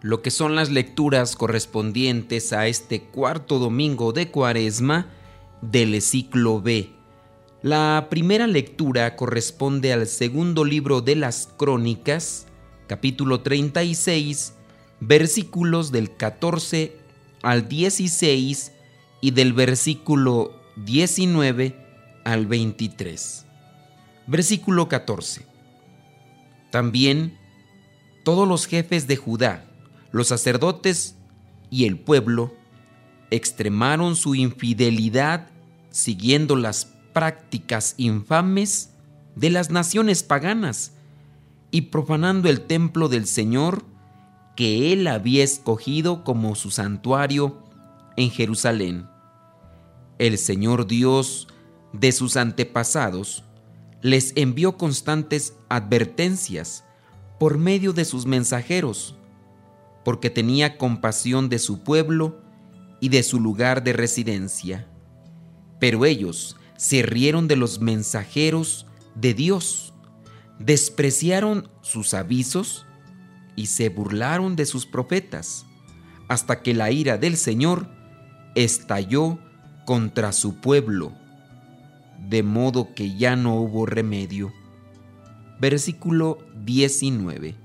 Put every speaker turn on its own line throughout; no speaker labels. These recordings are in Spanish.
lo que son las lecturas correspondientes a este cuarto domingo de Cuaresma del ciclo B. La primera lectura corresponde al segundo libro de las Crónicas, capítulo 36, versículos del 14 al 16 y del versículo 19 al 23. Versículo 14. También todos los jefes de Judá, los sacerdotes y el pueblo extremaron su infidelidad siguiendo las prácticas infames de las naciones paganas y profanando el templo del Señor que él había escogido como su santuario en Jerusalén. El Señor Dios de sus antepasados les envió constantes advertencias por medio de sus mensajeros porque tenía compasión de su pueblo y de su lugar de residencia. Pero ellos se rieron de los mensajeros de Dios, despreciaron sus avisos y se burlaron de sus profetas, hasta que la ira del Señor estalló contra su pueblo, de modo que ya no hubo remedio. Versículo 19.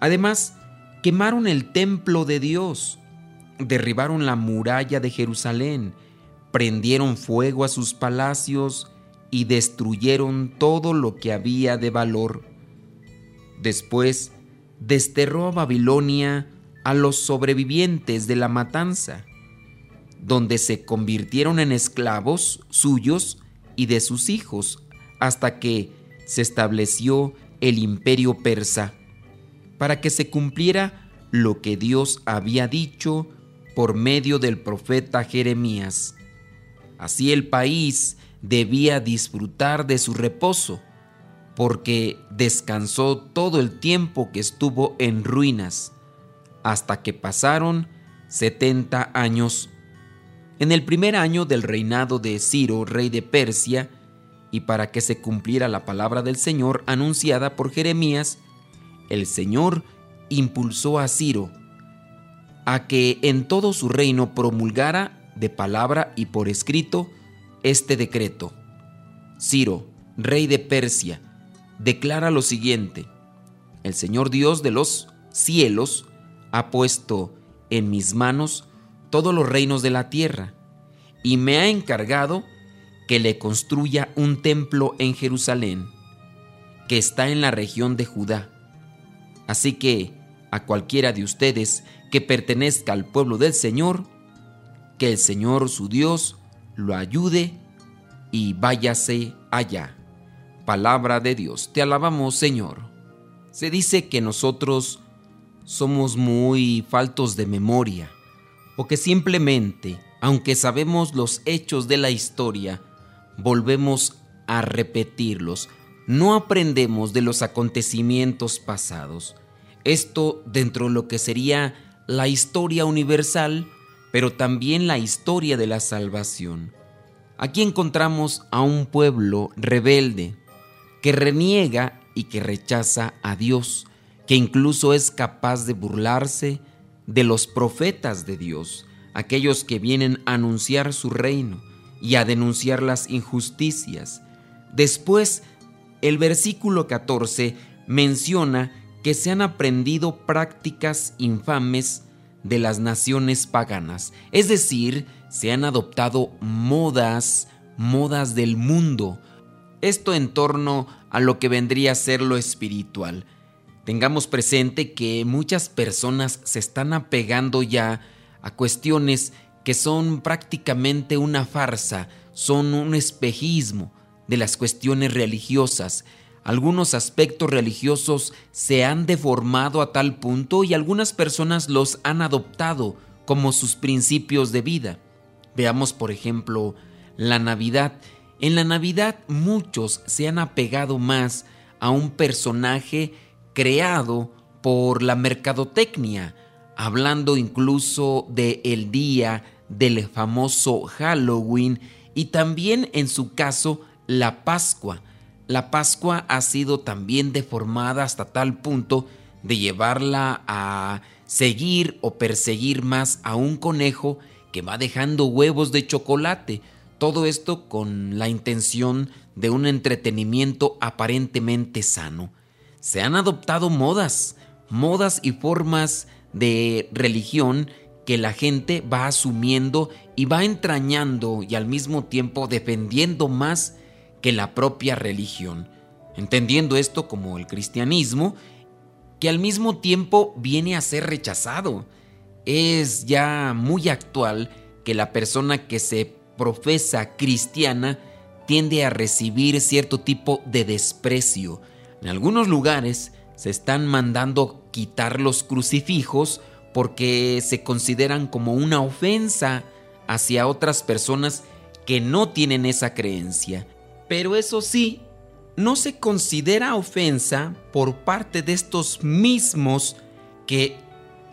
Además, quemaron el templo de Dios, derribaron la muralla de Jerusalén, prendieron fuego a sus palacios y destruyeron todo lo que había de valor. Después desterró a Babilonia a los sobrevivientes de la matanza, donde se convirtieron en esclavos suyos y de sus hijos, hasta que se estableció el imperio persa para que se cumpliera lo que Dios había dicho por medio del profeta Jeremías. Así el país debía disfrutar de su reposo, porque descansó todo el tiempo que estuvo en ruinas, hasta que pasaron setenta años. En el primer año del reinado de Ciro, rey de Persia, y para que se cumpliera la palabra del Señor anunciada por Jeremías, el Señor impulsó a Ciro a que en todo su reino promulgara de palabra y por escrito este decreto. Ciro, rey de Persia, declara lo siguiente. El Señor Dios de los cielos ha puesto en mis manos todos los reinos de la tierra y me ha encargado que le construya un templo en Jerusalén, que está en la región de Judá Así que a cualquiera de ustedes que pertenezca al pueblo del Señor, que el Señor su Dios lo ayude y váyase allá. Palabra de Dios, te alabamos Señor. Se dice que nosotros somos muy faltos de memoria o que simplemente, aunque sabemos los hechos de la historia, volvemos a repetirlos, no aprendemos de los acontecimientos pasados. Esto dentro de lo que sería la historia universal, pero también la historia de la salvación. Aquí encontramos a un pueblo rebelde, que reniega y que rechaza a Dios, que incluso es capaz de burlarse de los profetas de Dios, aquellos que vienen a anunciar su reino y a denunciar las injusticias. Después el versículo 14 menciona que se han aprendido prácticas infames de las naciones paganas, es decir, se han adoptado modas, modas del mundo, esto en torno a lo que vendría a ser lo espiritual. Tengamos presente que muchas personas se están apegando ya a cuestiones que son prácticamente una farsa, son un espejismo, de las cuestiones religiosas. Algunos aspectos religiosos se han deformado a tal punto y algunas personas los han adoptado como sus principios de vida. Veamos, por ejemplo, la Navidad. En la Navidad muchos se han apegado más a un personaje creado por la mercadotecnia, hablando incluso de el día del famoso Halloween y también en su caso la Pascua. La Pascua ha sido también deformada hasta tal punto de llevarla a seguir o perseguir más a un conejo que va dejando huevos de chocolate. Todo esto con la intención de un entretenimiento aparentemente sano. Se han adoptado modas, modas y formas de religión que la gente va asumiendo y va entrañando y al mismo tiempo defendiendo más que la propia religión, entendiendo esto como el cristianismo, que al mismo tiempo viene a ser rechazado. Es ya muy actual que la persona que se profesa cristiana tiende a recibir cierto tipo de desprecio. En algunos lugares se están mandando quitar los crucifijos porque se consideran como una ofensa hacia otras personas que no tienen esa creencia. Pero eso sí, no se considera ofensa por parte de estos mismos que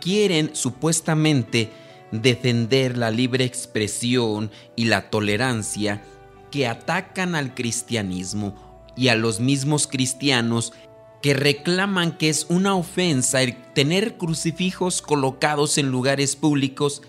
quieren supuestamente defender la libre expresión y la tolerancia que atacan al cristianismo y a los mismos cristianos que reclaman que es una ofensa el tener crucifijos colocados en lugares públicos,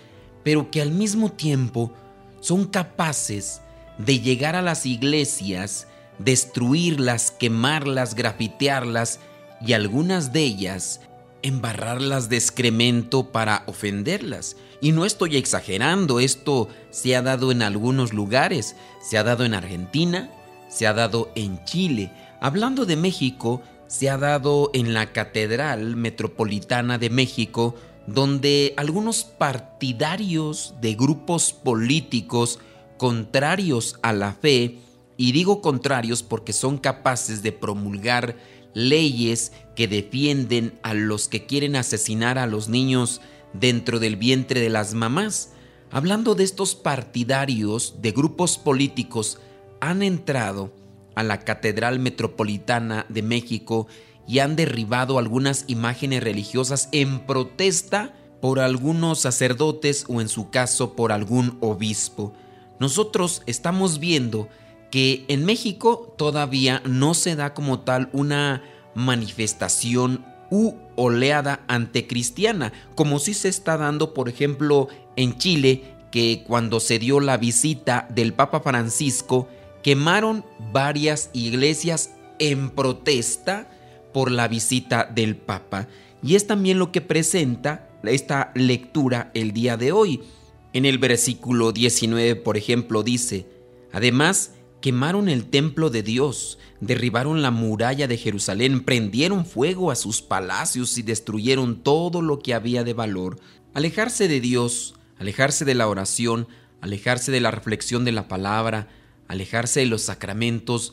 pero que al mismo tiempo son capaces de llegar a las iglesias, destruirlas, quemarlas, grafitearlas y algunas de ellas embarrarlas de excremento para ofenderlas. Y no estoy exagerando, esto se ha dado en algunos lugares, se ha dado en Argentina, se ha dado en Chile. Hablando de México, se ha dado en la Catedral Metropolitana de México, donde algunos partidarios de grupos políticos contrarios a la fe, y digo contrarios porque son capaces de promulgar leyes que defienden a los que quieren asesinar a los niños dentro del vientre de las mamás. Hablando de estos partidarios de grupos políticos, han entrado a la Catedral Metropolitana de México y han derribado algunas imágenes religiosas en protesta por algunos sacerdotes o en su caso por algún obispo. Nosotros estamos viendo que en México todavía no se da como tal una manifestación u oleada anticristiana, como si se está dando, por ejemplo, en Chile, que cuando se dio la visita del Papa Francisco, quemaron varias iglesias en protesta por la visita del Papa. Y es también lo que presenta esta lectura el día de hoy. En el versículo 19, por ejemplo, dice, además, quemaron el templo de Dios, derribaron la muralla de Jerusalén, prendieron fuego a sus palacios y destruyeron todo lo que había de valor. Alejarse de Dios, alejarse de la oración, alejarse de la reflexión de la palabra, alejarse de los sacramentos,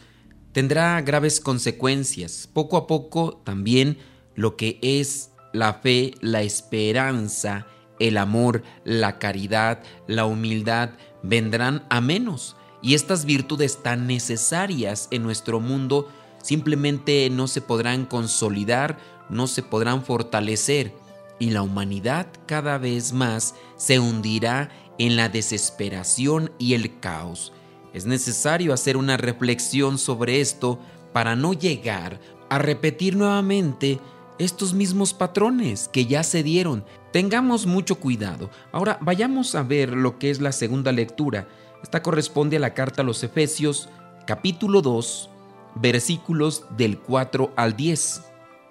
tendrá graves consecuencias. Poco a poco también lo que es la fe, la esperanza, el amor, la caridad, la humildad, vendrán a menos. Y estas virtudes tan necesarias en nuestro mundo simplemente no se podrán consolidar, no se podrán fortalecer. Y la humanidad cada vez más se hundirá en la desesperación y el caos. Es necesario hacer una reflexión sobre esto para no llegar a repetir nuevamente estos mismos patrones que ya se dieron. Tengamos mucho cuidado. Ahora vayamos a ver lo que es la segunda lectura. Esta corresponde a la carta a los Efesios capítulo 2 versículos del 4 al 10.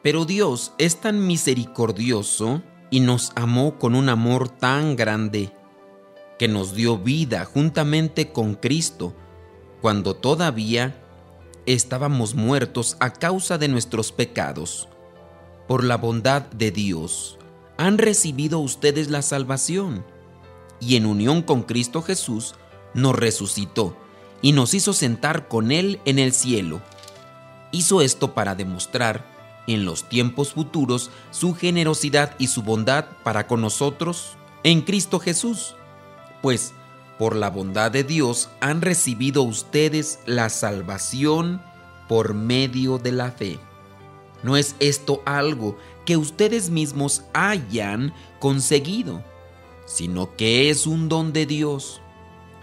Pero Dios es tan misericordioso y nos amó con un amor tan grande que nos dio vida juntamente con Cristo, cuando todavía estábamos muertos a causa de nuestros pecados. Por la bondad de Dios, han recibido ustedes la salvación, y en unión con Cristo Jesús nos resucitó y nos hizo sentar con Él en el cielo. Hizo esto para demostrar en los tiempos futuros su generosidad y su bondad para con nosotros en Cristo Jesús. Pues, por la bondad de Dios han recibido ustedes la salvación por medio de la fe. No es esto algo que ustedes mismos hayan conseguido, sino que es un don de Dios.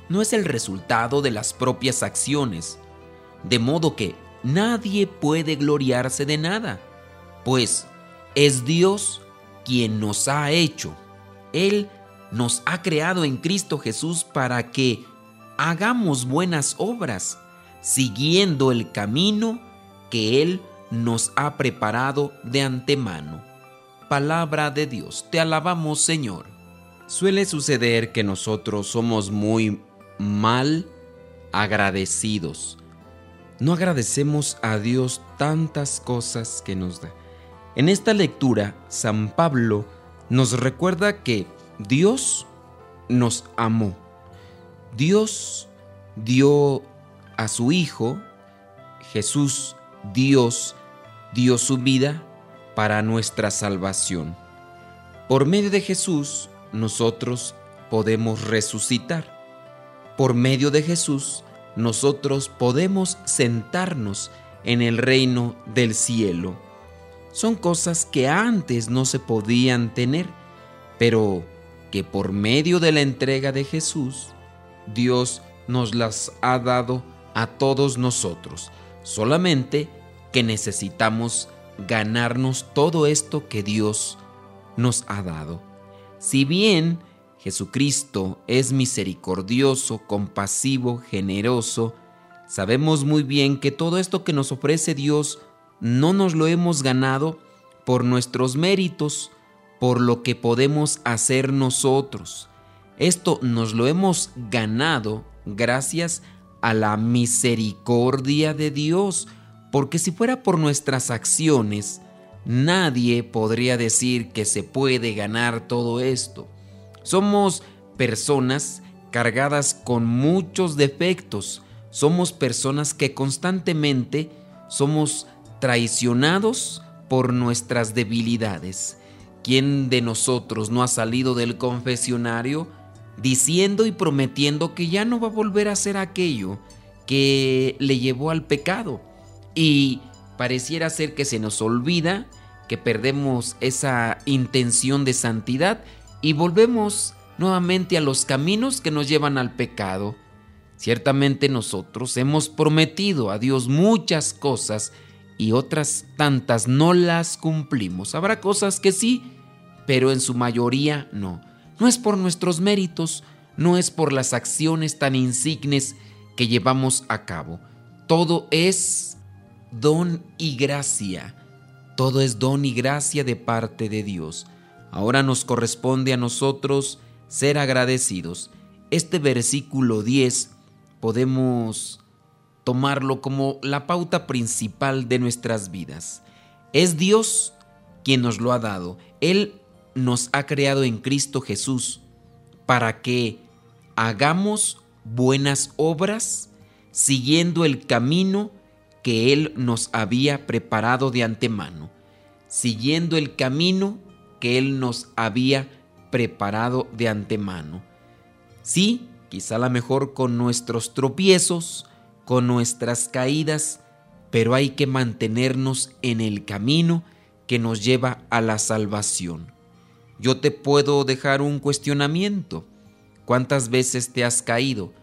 No es el resultado de las propias acciones, de modo que nadie puede gloriarse de nada, pues es Dios quien nos ha hecho. Él nos ha creado en Cristo Jesús para que hagamos buenas obras, siguiendo el camino que Él nos ha preparado de antemano. Palabra de Dios, te alabamos Señor. Suele suceder que nosotros somos muy mal agradecidos. No agradecemos a Dios tantas cosas que nos da. En esta lectura, San Pablo nos recuerda que Dios nos amó. Dios dio a su Hijo, Jesús Dios dio su vida para nuestra salvación. Por medio de Jesús nosotros podemos resucitar. Por medio de Jesús nosotros podemos sentarnos en el reino del cielo. Son cosas que antes no se podían tener, pero que por medio de la entrega de Jesús, Dios nos las ha dado a todos nosotros. Solamente que necesitamos ganarnos todo esto que Dios nos ha dado. Si bien Jesucristo es misericordioso, compasivo, generoso, sabemos muy bien que todo esto que nos ofrece Dios no nos lo hemos ganado por nuestros méritos, por lo que podemos hacer nosotros. Esto nos lo hemos ganado gracias a la misericordia de Dios, porque si fuera por nuestras acciones, nadie podría decir que se puede ganar todo esto. Somos personas cargadas con muchos defectos, somos personas que constantemente somos traicionados por nuestras debilidades. ¿Quién de nosotros no ha salido del confesionario diciendo y prometiendo que ya no va a volver a hacer aquello que le llevó al pecado? Y pareciera ser que se nos olvida, que perdemos esa intención de santidad y volvemos nuevamente a los caminos que nos llevan al pecado. Ciertamente nosotros hemos prometido a Dios muchas cosas y otras tantas no las cumplimos. Habrá cosas que sí, pero en su mayoría no. No es por nuestros méritos, no es por las acciones tan insignes que llevamos a cabo. Todo es don y gracia. Todo es don y gracia de parte de Dios. Ahora nos corresponde a nosotros ser agradecidos. Este versículo 10 podemos tomarlo como la pauta principal de nuestras vidas. Es Dios quien nos lo ha dado. Él nos ha creado en Cristo Jesús para que hagamos buenas obras siguiendo el camino que Él nos había preparado de antemano, siguiendo el camino que Él nos había preparado de antemano. Sí, quizá a lo mejor con nuestros tropiezos, con nuestras caídas, pero hay que mantenernos en el camino que nos lleva a la salvación. Yo te puedo dejar un cuestionamiento. ¿Cuántas veces te has caído?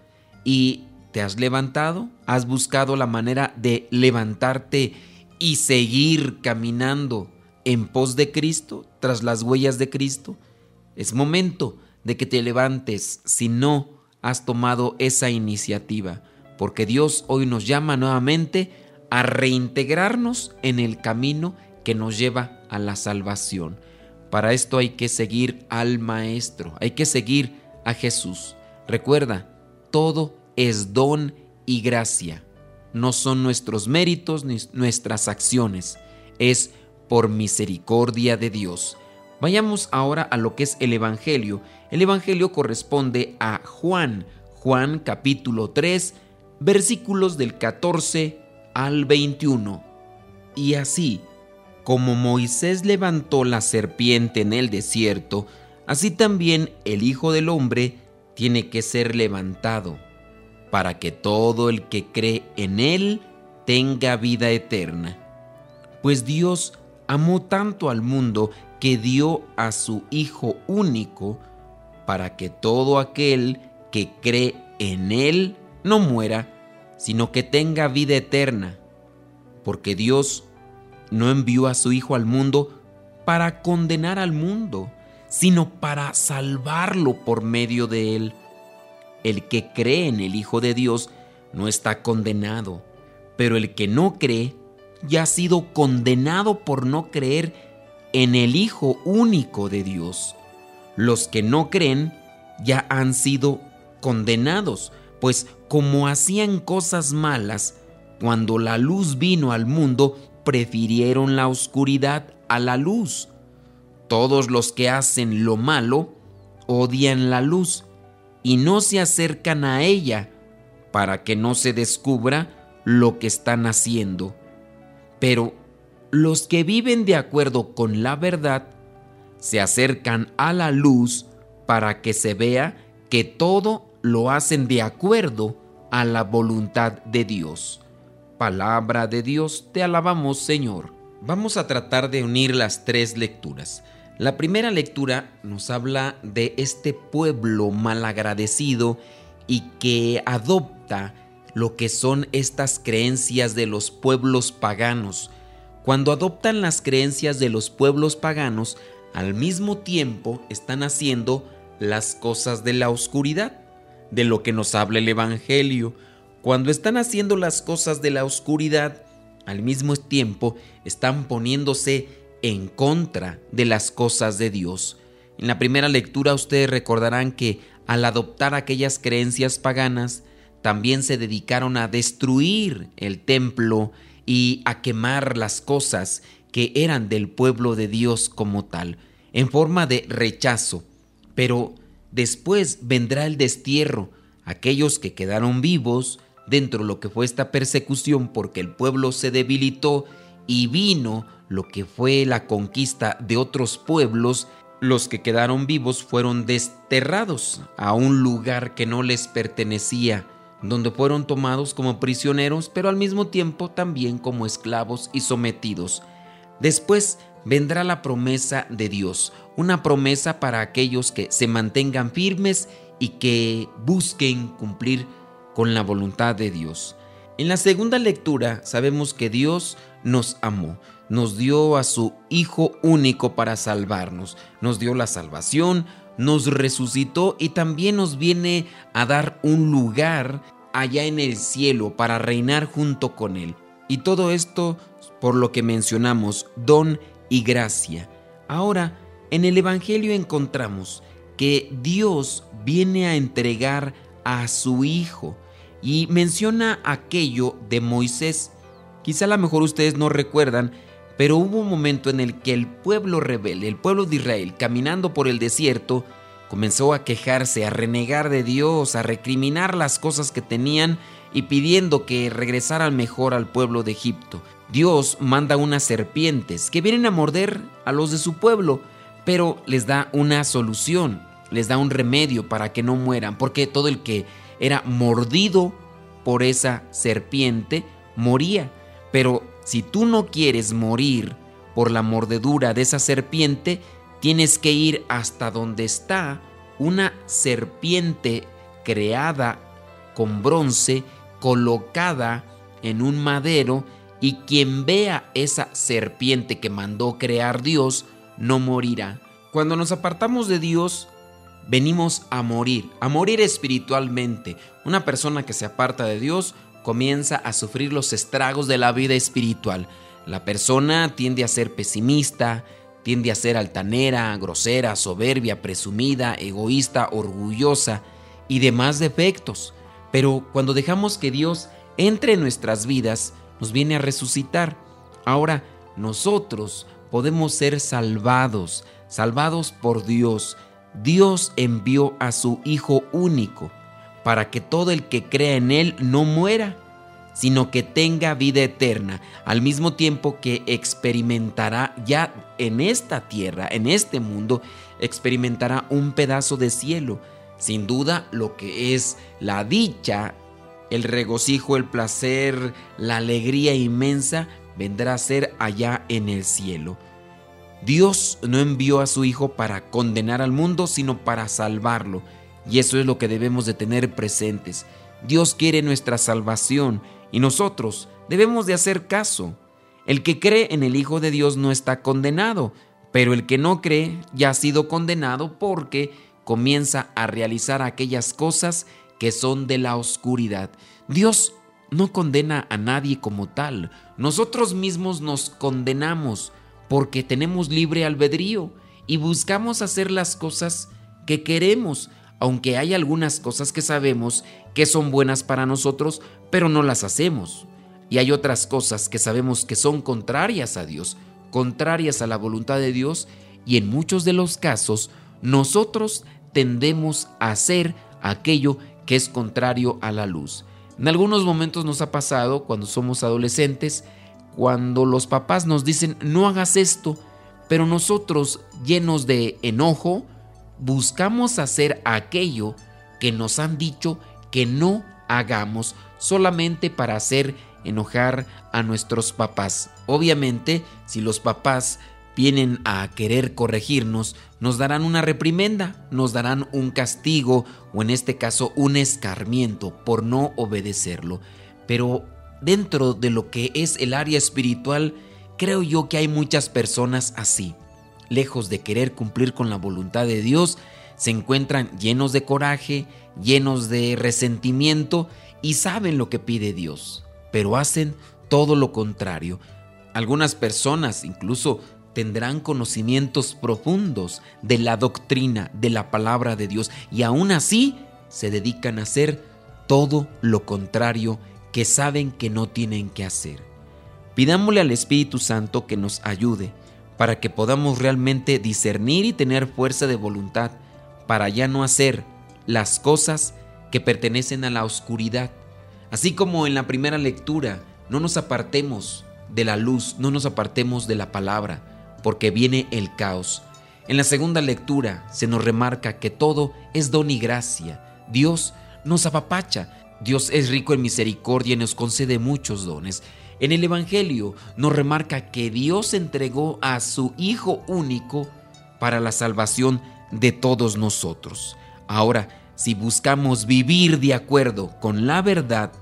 Y ¿Te has levantado? ¿Has buscado la manera de levantarte y seguir caminando en pos de Cristo, tras las huellas de Cristo? Es momento de que te levantes si no has tomado esa iniciativa, porque Dios hoy nos llama nuevamente a reintegrarnos en el camino que nos lleva a la salvación. Para esto hay que seguir al Maestro, hay que seguir a Jesús. Recuerda, todo es don y gracia. No son nuestros méritos ni nuestras acciones, es por misericordia de Dios. Vayamos ahora a lo que es el Evangelio. El Evangelio corresponde a Juan, Juan capítulo 3, versículos del 14 al 21. Y así, como Moisés levantó la serpiente en el desierto, así también el Hijo del Hombre tiene que ser levantado, para que todo el que cree en Él tenga vida eterna. Pues Dios amó tanto al mundo que dio a su Hijo único, para que todo aquel que cree en Él no muera, sino que tenga vida eterna. Porque Dios no envió a su Hijo al mundo para condenar al mundo, sino para salvarlo por medio de Él. El que cree en el Hijo de Dios no está condenado, pero el que no cree ya ha sido condenado por no creer en el Hijo único de Dios. Los que no creen ya han sido condenados, pues como hacían cosas malas, cuando la luz vino al mundo, prefirieron la oscuridad a la luz. Todos los que hacen lo malo odian la luz y no se acercan a ella para que no se descubra lo que están haciendo. Pero los que viven de acuerdo con la verdad se acercan a la luz para que se vea que todo lo hacen de acuerdo a la voluntad de Dios. Palabra de Dios, te alabamos Señor. Vamos a tratar de unir las tres lecturas. La primera lectura nos habla de este pueblo malagradecido y que adopta lo que son estas creencias de los pueblos paganos. Cuando adoptan las creencias de los pueblos paganos, al mismo tiempo están haciendo las cosas de la oscuridad, de lo que nos habla el Evangelio. Cuando están haciendo las cosas de la oscuridad, al mismo tiempo están poniéndose en contra de las cosas de Dios. En la primera lectura ustedes recordarán que al adoptar aquellas creencias paganas, también se dedicaron a destruir el templo y a quemar las cosas que eran del pueblo de Dios como tal, en forma de rechazo. Pero después vendrá el destierro, aquellos que quedaron vivos dentro de lo que fue esta persecución porque el pueblo se debilitó y vino lo que fue la conquista de otros pueblos, los que quedaron vivos fueron desterrados a un lugar que no les pertenecía, donde fueron tomados como prisioneros, pero al mismo tiempo también como esclavos y sometidos. Después vendrá la promesa de Dios, una promesa para aquellos que se mantengan firmes y que busquen cumplir con la voluntad de Dios. En la segunda lectura sabemos que Dios nos amó, nos dio a su Hijo único para salvarnos, nos dio la salvación, nos resucitó y también nos viene a dar un lugar allá en el cielo para reinar junto con Él. Y todo esto por lo que mencionamos don y gracia. Ahora, en el Evangelio encontramos que Dios viene a entregar a su Hijo y menciona aquello de Moisés. Quizá a lo mejor ustedes no recuerdan, pero hubo un momento en el que el pueblo rebelde, el pueblo de Israel, caminando por el desierto, comenzó a quejarse, a renegar de Dios, a recriminar las cosas que tenían y pidiendo que regresaran mejor al pueblo de Egipto. Dios manda unas serpientes que vienen a morder a los de su pueblo, pero les da una solución, les da un remedio para que no mueran, porque todo el que era mordido por esa serpiente moría. Pero si tú no quieres morir por la mordedura de esa serpiente, tienes que ir hasta donde está una serpiente creada con bronce, colocada en un madero, y quien vea esa serpiente que mandó crear Dios, no morirá. Cuando nos apartamos de Dios, venimos a morir, a morir espiritualmente. Una persona que se aparta de Dios comienza a sufrir los estragos de la vida espiritual. La persona tiende a ser pesimista, tiende a ser altanera, grosera, soberbia, presumida, egoísta, orgullosa y demás defectos. Pero cuando dejamos que Dios entre en nuestras vidas, nos viene a resucitar. Ahora nosotros podemos ser salvados, salvados por Dios, Dios envió a su Hijo único para que todo el que crea en Él no muera, sino que tenga vida eterna, al mismo tiempo que experimentará ya en esta tierra, en este mundo, experimentará un pedazo de cielo. Sin duda, lo que es la dicha, el regocijo, el placer, la alegría inmensa, vendrá a ser allá en el cielo. Dios no envió a su Hijo para condenar al mundo, sino para salvarlo. Y eso es lo que debemos de tener presentes. Dios quiere nuestra salvación y nosotros debemos de hacer caso. El que cree en el Hijo de Dios no está condenado, pero el que no cree ya ha sido condenado porque comienza a realizar aquellas cosas que son de la oscuridad. Dios no condena a nadie como tal. Nosotros mismos nos condenamos porque tenemos libre albedrío y buscamos hacer las cosas que queremos, aunque hay algunas cosas que sabemos que son buenas para nosotros, pero no las hacemos. Y hay otras cosas que sabemos que son contrarias a Dios, contrarias a la voluntad de Dios, y en muchos de los casos nosotros tendemos a hacer aquello que es contrario a la luz. En algunos momentos nos ha pasado cuando somos adolescentes, cuando los papás nos dicen no hagas esto, pero nosotros llenos de enojo buscamos hacer aquello que nos han dicho que no hagamos solamente para hacer enojar a nuestros papás. Obviamente, si los papás vienen a querer corregirnos, nos darán una reprimenda, nos darán un castigo o en este caso un escarmiento por no obedecerlo. Pero dentro de lo que es el área espiritual, creo yo que hay muchas personas así. Lejos de querer cumplir con la voluntad de Dios, se encuentran llenos de coraje, llenos de resentimiento y saben lo que pide Dios, pero hacen todo lo contrario. Algunas personas incluso tendrán conocimientos profundos de la doctrina, de la palabra de Dios, y aún así se dedican a hacer todo lo contrario que saben que no tienen que hacer. Pidámosle al Espíritu Santo que nos ayude para que podamos realmente discernir y tener fuerza de voluntad para ya no hacer las cosas que pertenecen a la oscuridad. Así como en la primera lectura, no nos apartemos de la luz, no nos apartemos de la palabra, porque viene el caos. En la segunda lectura se nos remarca que todo es don y gracia. Dios nos apapacha, Dios es rico en misericordia y nos concede muchos dones. En el Evangelio nos remarca que Dios entregó a su Hijo único para la salvación de todos nosotros. Ahora, si buscamos vivir de acuerdo con la verdad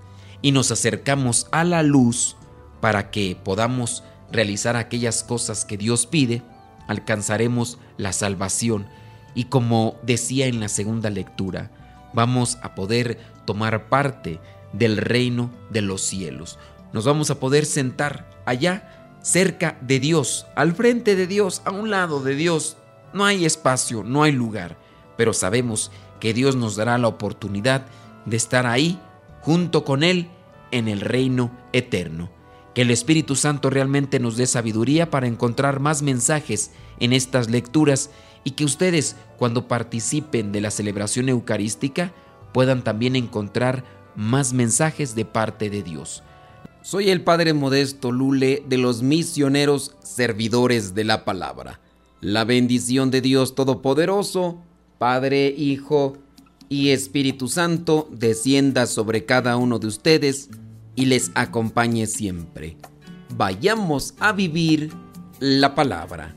y nos acercamos a la luz para que podamos realizar aquellas cosas que Dios pide, alcanzaremos la salvación y como decía en la segunda lectura, vamos a poder tomar parte del reino de los cielos. Nos vamos a poder sentar allá, cerca de Dios, al frente de Dios, a un lado de Dios. No hay espacio, no hay lugar, pero sabemos que Dios nos dará la oportunidad de estar ahí, junto con Él, en el reino eterno. Que el Espíritu Santo realmente nos dé sabiduría para encontrar más mensajes en estas lecturas y que ustedes cuando participen de la celebración eucarística puedan también encontrar más mensajes de parte de Dios. Soy el Padre Modesto Lule de los misioneros servidores de la palabra. La bendición de Dios Todopoderoso, Padre, Hijo y Espíritu Santo descienda sobre cada uno de ustedes y les acompañe siempre. Vayamos a vivir la palabra.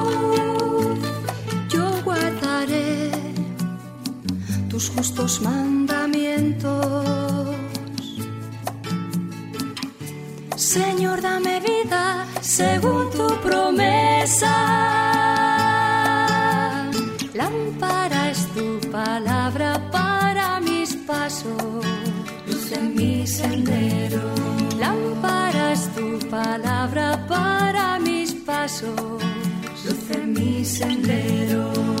Justos mandamientos. Señor, dame vida según tu promesa. Lámpara es tu palabra para mis pasos, luz en mi sendero. Lámpara es tu palabra para mis pasos, luz en mi sendero.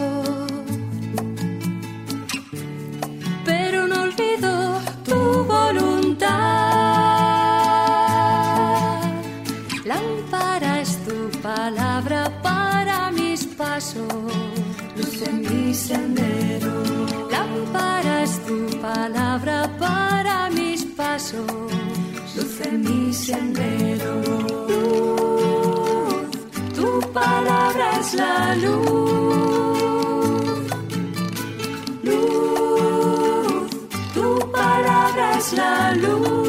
mi sendero. Lámpara tu palabra para mis pasos, luz en mi sendero. Luz, tu palabra es la luz. Luz, tu palabra es la luz.